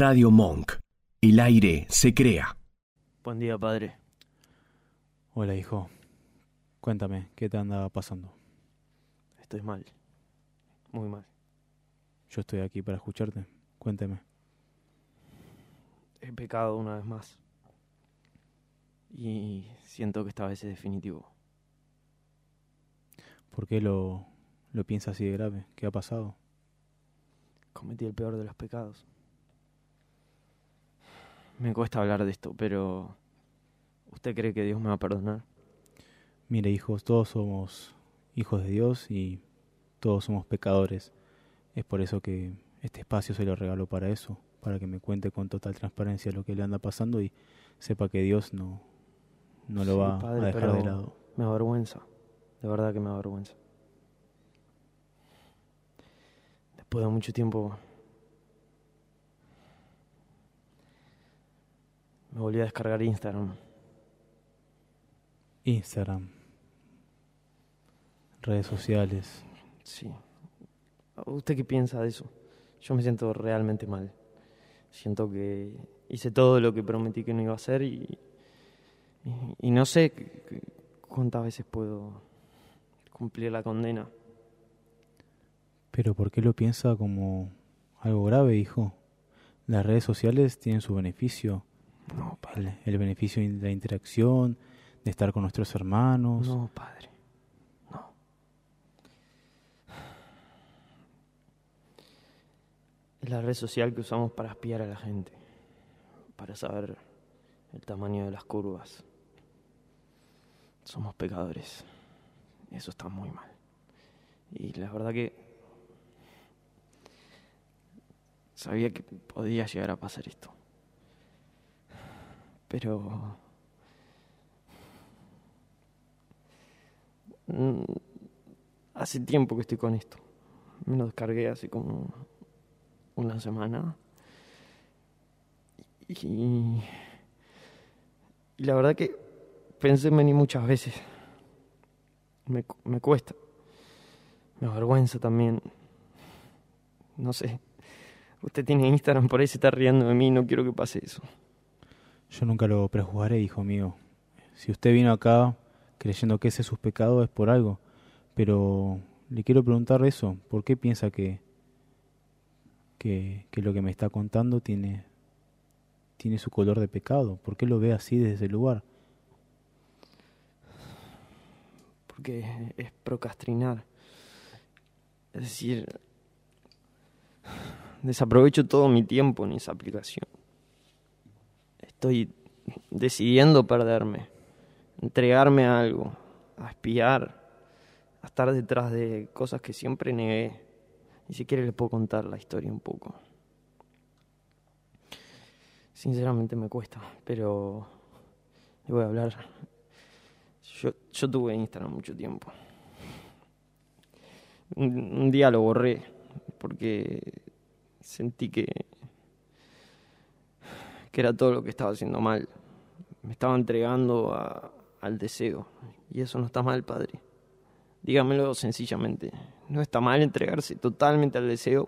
Radio Monk. El aire se crea. Buen día, padre. Hola, hijo. Cuéntame, ¿qué te anda pasando? Estoy mal. Muy mal. Yo estoy aquí para escucharte. Cuénteme. He pecado una vez más. Y siento que esta vez es definitivo. ¿Por qué lo, lo piensas así de grave? ¿Qué ha pasado? Cometí el peor de los pecados. Me cuesta hablar de esto, pero ¿usted cree que Dios me va a perdonar? Mire, hijos, todos somos hijos de Dios y todos somos pecadores. Es por eso que este espacio se lo regalo para eso, para que me cuente con total transparencia lo que le anda pasando y sepa que Dios no, no lo Sí, va padre, a dejar de lado. Me avergüenza. De verdad que me avergüenza. Después de mucho tiempo me volví a descargar Instagram. Instagram, redes sociales. Sí. ¿Usted qué piensa de eso? Yo me siento realmente mal. Siento que hice todo lo que prometí que no iba a hacer y, y, y no sé cu- cu- cuántas veces puedo cumplir la condena. Pero ¿por qué lo piensa como algo grave, hijo? Las redes sociales tienen su beneficio. No, El, el beneficio de la interacción, de estar con nuestros hermanos. No, padre. No. Es la red social que usamos para espiar a la gente, para saber el tamaño de las curvas. Somos pecadores. Eso está muy mal. Y la verdad que sabía que podía llegar a pasar esto. Pero Mm, Hace tiempo que estoy con esto. Me lo descargué hace como una semana. Y, y la verdad que pensé en venir muchas veces. Me, me cuesta. Me avergüenza también. No sé. Usted tiene Instagram, por ahí se está riendo de mí. No quiero que pase eso. Yo nunca lo prejuzgaré, hijo mío. Si usted vino acá creyendo que ese es sus pecados es por algo. Pero le quiero preguntar eso. ¿Por qué piensa que, que, que lo que me está contando tiene, tiene su color de pecado? ¿Por qué lo ve así desde ese lugar? porque es procrastinar. Es decir, desaprovecho todo mi tiempo en esa aplicación. Estoy decidiendo perderme, entregarme a algo, a espiar, a estar detrás de cosas que siempre negué. Y si quiere le puedo contar la historia un poco. Sinceramente me cuesta, pero le voy a hablar yo, yo tuve Instagram mucho tiempo. Un día lo borré porque sentí que, que era todo lo que estaba haciendo mal. Me estaba entregando a- al deseo. Y eso no está mal, padre. Dígamelo sencillamente. ¿No está mal entregarse totalmente al deseo?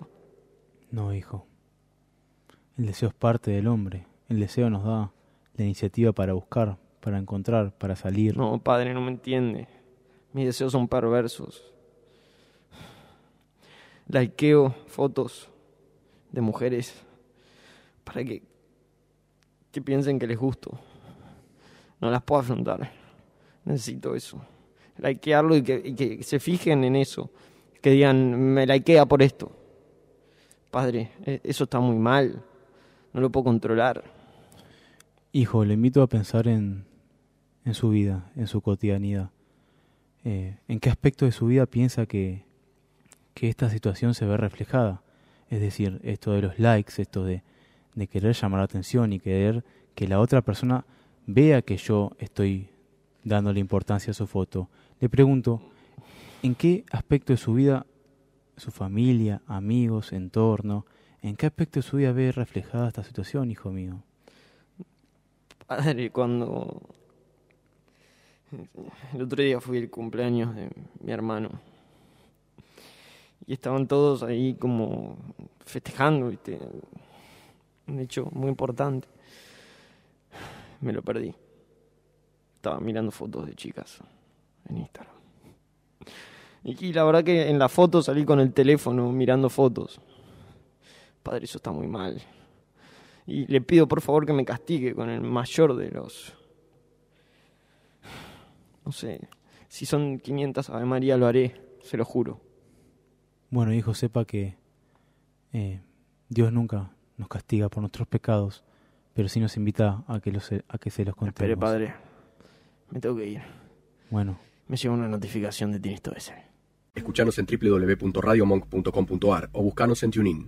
No, hijo. El deseo es parte del hombre. El deseo nos da la iniciativa para buscar, para encontrar, para salir. No, padre, no me entiende. Mis deseos son perversos. Likeo fotos de mujeres para que, que piensen que les gusto. No las puedo afrontar. Necesito eso. Likearlo y que, y que se fijen en eso. Que digan, me likea por esto. Padre, e- eso está muy mal. No lo puedo controlar. Hijo, le invito a pensar en, en su vida, en su cotidianidad. Eh, ¿En qué aspecto de su vida piensa que, que esta situación se ve reflejada? Es decir, esto de los likes, esto de, de querer llamar la atención y querer que la otra persona vea que yo estoy dándole importancia a su foto. Le pregunto, ¿en qué aspecto de su vida, su familia, amigos, entorno, en qué aspecto de su vida ve reflejada esta situación, hijo mío? Padre, cuando el otro día fui el cumpleaños de mi hermano y estaban todos ahí como festejando, ¿viste? Un hecho muy importante. Me lo perdí. Estaba mirando fotos de chicas en Instagram. Y, la verdad que en la foto salí con el teléfono mirando fotos. Padre, eso está muy mal. Y le pido por favor que me castigue con el mayor de los... No sé, si son 500 Ave María lo haré, se lo juro. Bueno, hijo, sepa que eh, Dios nunca nos castiga por nuestros pecados, pero sí nos invita a que, los, a que se los contemos. Espere, padre. Me tengo que ir. Bueno, Me llegó una notificación de Tinisto ese. Escuchanos en www.radiomonk.com.ar o buscanos en TuneIn.